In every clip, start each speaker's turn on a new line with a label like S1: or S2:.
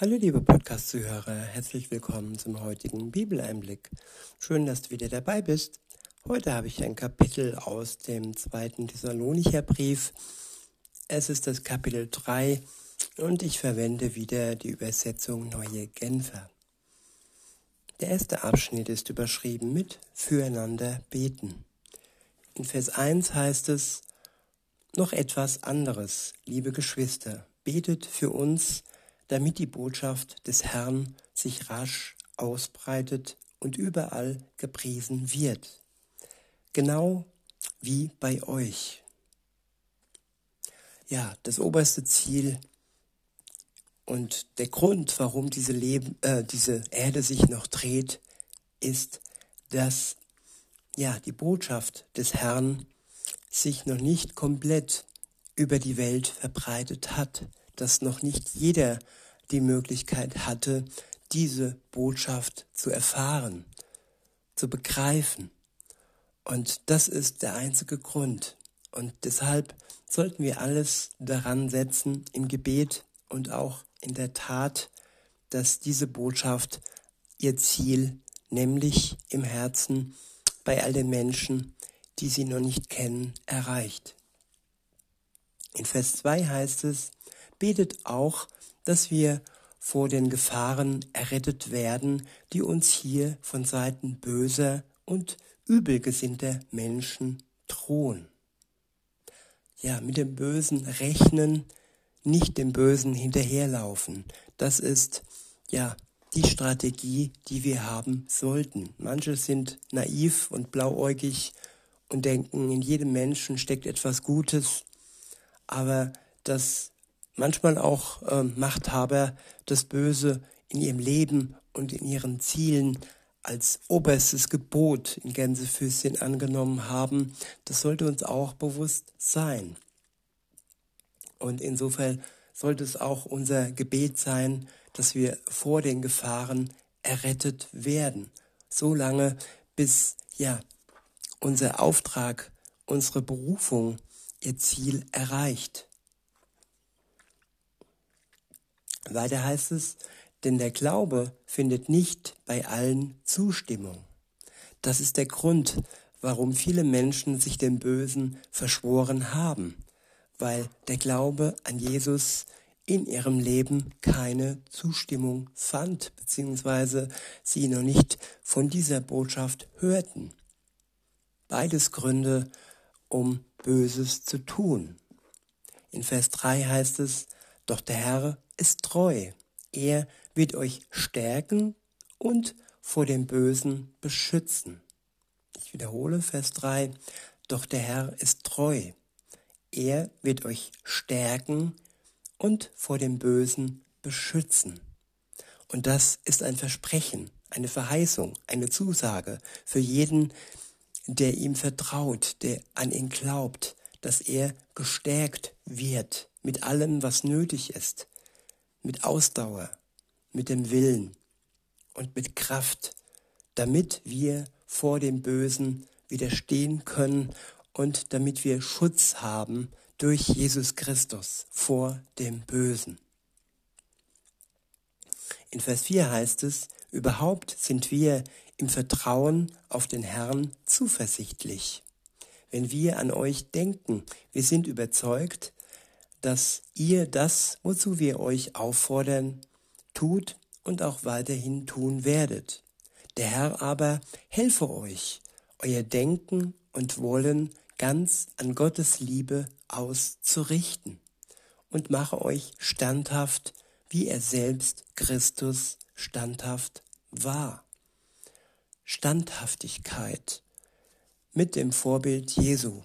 S1: Hallo liebe Podcast-Zuhörer, herzlich willkommen zum heutigen Bibeleinblick. Schön, dass du wieder dabei bist. Heute habe ich ein Kapitel aus dem zweiten Thessalonicher Brief. Es ist das Kapitel 3 und ich verwende wieder die Übersetzung Neue Genfer. Der erste Abschnitt ist überschrieben mit Füreinander beten. In Vers 1 heißt es, noch etwas anderes, liebe Geschwister, betet für uns, damit die Botschaft des Herrn sich rasch ausbreitet und überall gepriesen wird. Genau wie bei euch. Ja, das oberste Ziel und der Grund, warum diese, Leben, äh, diese Erde sich noch dreht, ist, dass ja, die Botschaft des Herrn sich noch nicht komplett über die Welt verbreitet hat dass noch nicht jeder die Möglichkeit hatte, diese Botschaft zu erfahren, zu begreifen. Und das ist der einzige Grund. Und deshalb sollten wir alles daran setzen im Gebet und auch in der Tat, dass diese Botschaft ihr Ziel, nämlich im Herzen bei all den Menschen, die sie noch nicht kennen, erreicht. In Vers 2 heißt es, betet auch, dass wir vor den Gefahren errettet werden, die uns hier von Seiten böser und übelgesinnter Menschen drohen. Ja, mit dem Bösen rechnen, nicht dem Bösen hinterherlaufen. Das ist ja die Strategie, die wir haben sollten. Manche sind naiv und blauäugig und denken, in jedem Menschen steckt etwas Gutes, aber das manchmal auch äh, Machthaber das Böse in ihrem Leben und in ihren Zielen als oberstes Gebot in Gänsefüßchen angenommen haben, das sollte uns auch bewusst sein. Und insofern sollte es auch unser Gebet sein, dass wir vor den Gefahren errettet werden. So lange, bis ja unser Auftrag, unsere Berufung ihr Ziel erreicht. Weiter heißt es, denn der Glaube findet nicht bei allen Zustimmung. Das ist der Grund, warum viele Menschen sich dem Bösen verschworen haben, weil der Glaube an Jesus in ihrem Leben keine Zustimmung fand, beziehungsweise sie noch nicht von dieser Botschaft hörten. Beides Gründe, um Böses zu tun. In Vers 3 heißt es, doch der Herr ist treu. Er wird euch stärken und vor dem Bösen beschützen. Ich wiederhole Vers 3. Doch der Herr ist treu. Er wird euch stärken und vor dem Bösen beschützen. Und das ist ein Versprechen, eine Verheißung, eine Zusage für jeden, der ihm vertraut, der an ihn glaubt, dass er gestärkt wird mit allem, was nötig ist, mit Ausdauer, mit dem Willen und mit Kraft, damit wir vor dem Bösen widerstehen können und damit wir Schutz haben durch Jesus Christus vor dem Bösen. In Vers 4 heißt es, überhaupt sind wir im Vertrauen auf den Herrn zuversichtlich. Wenn wir an euch denken, wir sind überzeugt, dass ihr das, wozu wir euch auffordern, tut und auch weiterhin tun werdet. Der Herr aber helfe euch, euer Denken und Wollen ganz an Gottes Liebe auszurichten und mache euch standhaft, wie er selbst Christus standhaft war. Standhaftigkeit mit dem Vorbild Jesu.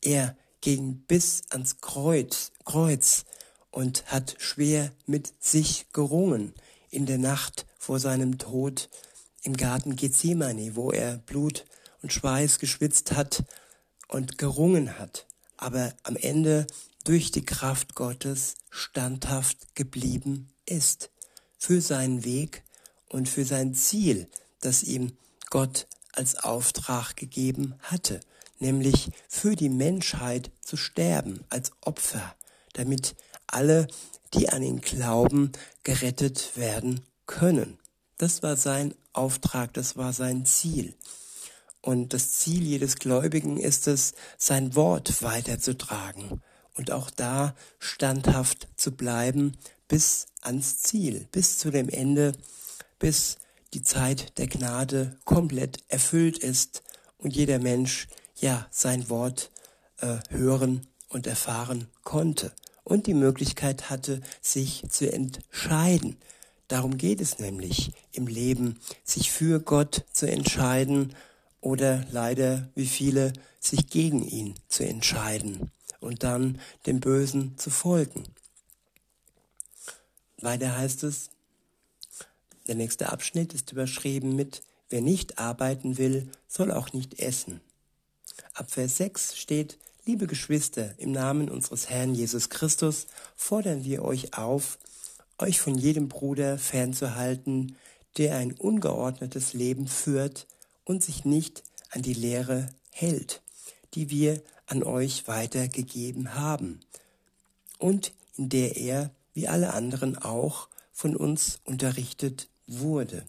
S1: Er ging bis ans Kreuz, Kreuz und hat schwer mit sich gerungen in der Nacht vor seinem Tod im Garten Gethsemane, wo er Blut und Schweiß geschwitzt hat und gerungen hat, aber am Ende durch die Kraft Gottes standhaft geblieben ist für seinen Weg und für sein Ziel, das ihm Gott als Auftrag gegeben hatte nämlich für die Menschheit zu sterben als Opfer, damit alle, die an ihn glauben, gerettet werden können. Das war sein Auftrag, das war sein Ziel. Und das Ziel jedes Gläubigen ist es, sein Wort weiterzutragen und auch da standhaft zu bleiben bis ans Ziel, bis zu dem Ende, bis die Zeit der Gnade komplett erfüllt ist und jeder Mensch ja sein Wort äh, hören und erfahren konnte und die Möglichkeit hatte, sich zu entscheiden. Darum geht es nämlich im Leben, sich für Gott zu entscheiden oder leider wie viele sich gegen ihn zu entscheiden und dann dem Bösen zu folgen. Weiter heißt es, der nächste Abschnitt ist überschrieben mit Wer nicht arbeiten will, soll auch nicht essen. Ab Vers 6 steht, Liebe Geschwister, im Namen unseres Herrn Jesus Christus fordern wir euch auf, euch von jedem Bruder fernzuhalten, der ein ungeordnetes Leben führt und sich nicht an die Lehre hält, die wir an euch weitergegeben haben und in der er, wie alle anderen auch, von uns unterrichtet wurde.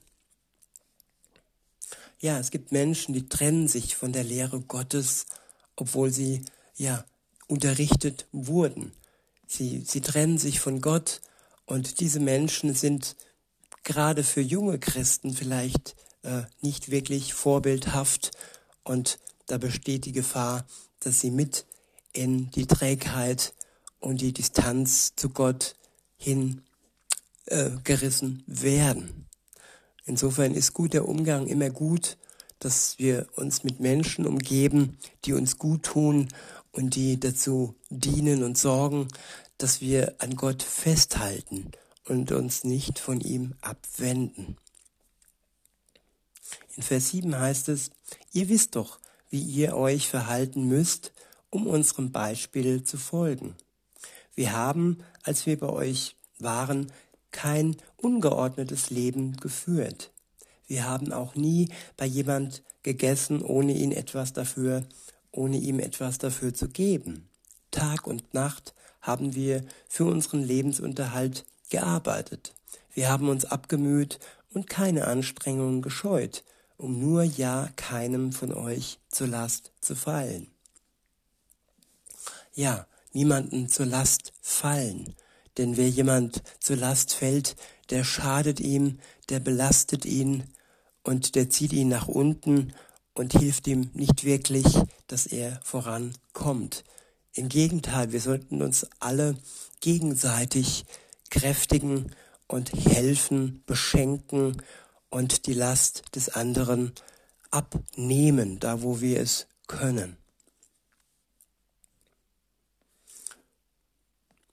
S1: Ja, es gibt Menschen, die trennen sich von der Lehre Gottes, obwohl sie ja unterrichtet wurden. Sie, sie trennen sich von Gott und diese Menschen sind gerade für junge Christen vielleicht äh, nicht wirklich vorbildhaft und da besteht die Gefahr, dass sie mit in die Trägheit und die Distanz zu Gott hin äh, werden. Insofern ist guter Umgang immer gut, dass wir uns mit Menschen umgeben, die uns gut tun und die dazu dienen und sorgen, dass wir an Gott festhalten und uns nicht von ihm abwenden. In Vers 7 heißt es, ihr wisst doch, wie ihr euch verhalten müsst, um unserem Beispiel zu folgen. Wir haben, als wir bei euch waren, kein ungeordnetes Leben geführt. Wir haben auch nie bei jemand gegessen, ohne ihn etwas dafür, ohne ihm etwas dafür zu geben. Tag und Nacht haben wir für unseren Lebensunterhalt gearbeitet. Wir haben uns abgemüht und keine Anstrengungen gescheut, um nur ja keinem von euch zur Last zu fallen. Ja, niemanden zur Last fallen, denn wer jemand zur Last fällt, der schadet ihm, der belastet ihn und der zieht ihn nach unten und hilft ihm nicht wirklich, dass er vorankommt. Im Gegenteil, wir sollten uns alle gegenseitig kräftigen und helfen, beschenken und die Last des anderen abnehmen, da wo wir es können.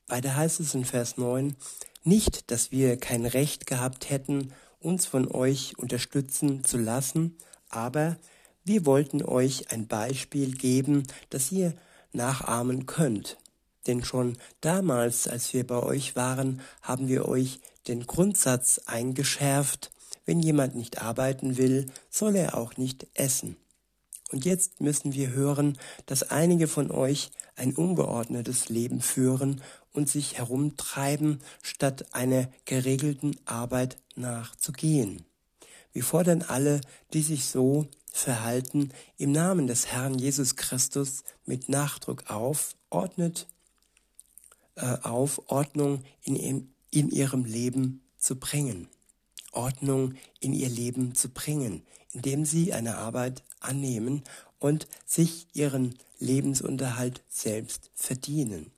S1: Weiter heißt es in Vers 9, nicht, dass wir kein Recht gehabt hätten, uns von euch unterstützen zu lassen, aber wir wollten euch ein Beispiel geben, das ihr nachahmen könnt. Denn schon damals, als wir bei euch waren, haben wir euch den Grundsatz eingeschärft, wenn jemand nicht arbeiten will, soll er auch nicht essen. Und jetzt müssen wir hören, dass einige von euch ein ungeordnetes Leben führen und sich herumtreiben, statt einer geregelten Arbeit nachzugehen. Wir fordern alle, die sich so verhalten, im Namen des Herrn Jesus Christus mit Nachdruck auf, ordnet äh, auf, Ordnung in, in ihrem Leben zu bringen. Ordnung in ihr Leben zu bringen, indem sie eine Arbeit annehmen und sich ihren Lebensunterhalt selbst verdienen.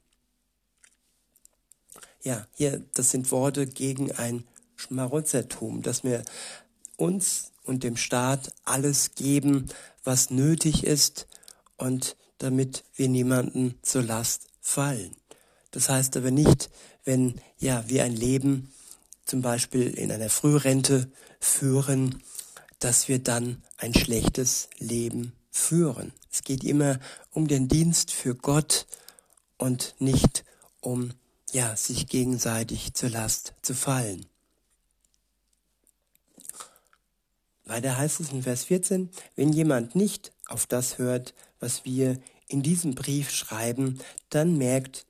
S1: Ja, hier, das sind Worte gegen ein Schmarotzertum, dass wir uns und dem Staat alles geben, was nötig ist und damit wir niemanden zur Last fallen. Das heißt aber nicht, wenn ja wir ein Leben zum Beispiel in einer Frührente führen, dass wir dann ein schlechtes Leben führen. Es geht immer um den Dienst für Gott und nicht um ja, sich gegenseitig zur Last zu fallen. Weiter heißt es in Vers 14, wenn jemand nicht auf das hört, was wir in diesem Brief schreiben, dann merkt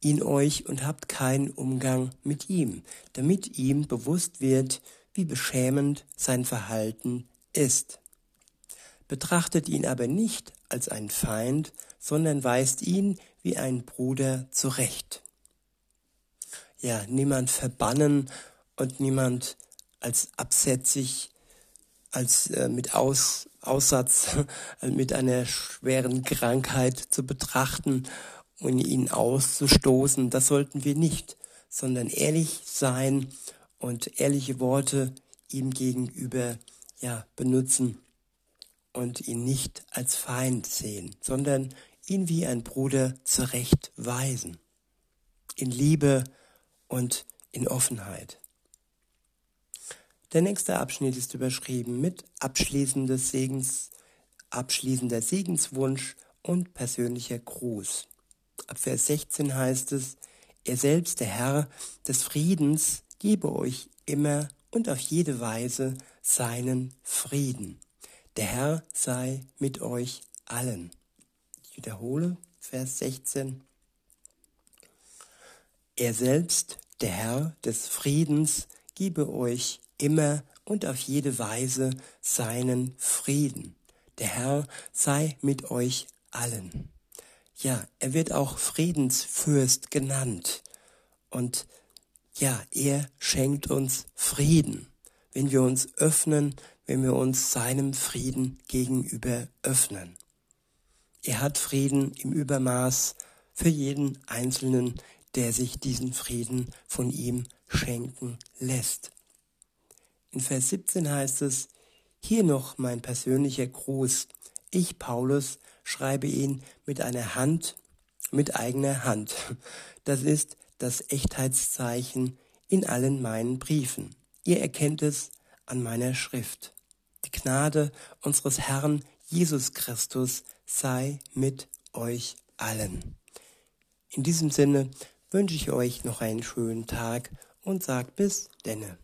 S1: ihn euch und habt keinen Umgang mit ihm, damit ihm bewusst wird, wie beschämend sein Verhalten ist. Betrachtet ihn aber nicht als einen Feind, sondern weist ihn wie ein Bruder zurecht. Ja, niemand verbannen und niemand als absätzig, als äh, mit Aus, Aussatz, mit einer schweren Krankheit zu betrachten und ihn auszustoßen. Das sollten wir nicht, sondern ehrlich sein und ehrliche Worte ihm gegenüber ja benutzen und ihn nicht als Feind sehen, sondern ihn wie ein Bruder zurechtweisen. In Liebe und in Offenheit. Der nächste Abschnitt ist überschrieben mit abschließendes Segens, abschließender Segenswunsch und persönlicher Gruß. Ab Vers 16 heißt es, er selbst, der Herr des Friedens, gebe euch immer und auf jede Weise seinen Frieden. Der Herr sei mit euch allen. Ich wiederhole Vers 16. Er selbst, der Herr des Friedens, gebe euch immer und auf jede Weise seinen Frieden. Der Herr sei mit euch allen. Ja, er wird auch Friedensfürst genannt. Und ja, er schenkt uns Frieden, wenn wir uns öffnen, wenn wir uns seinem Frieden gegenüber öffnen. Er hat Frieden im Übermaß für jeden Einzelnen, der sich diesen Frieden von ihm schenken lässt. In Vers 17 heißt es, hier noch mein persönlicher Gruß. Ich, Paulus, schreibe ihn mit einer Hand, mit eigener Hand. Das ist das Echtheitszeichen in allen meinen Briefen. Ihr erkennt es an meiner Schrift. Die Gnade unseres Herrn Jesus Christus sei mit euch allen. In diesem Sinne wünsche ich euch noch einen schönen Tag und sagt bis denne.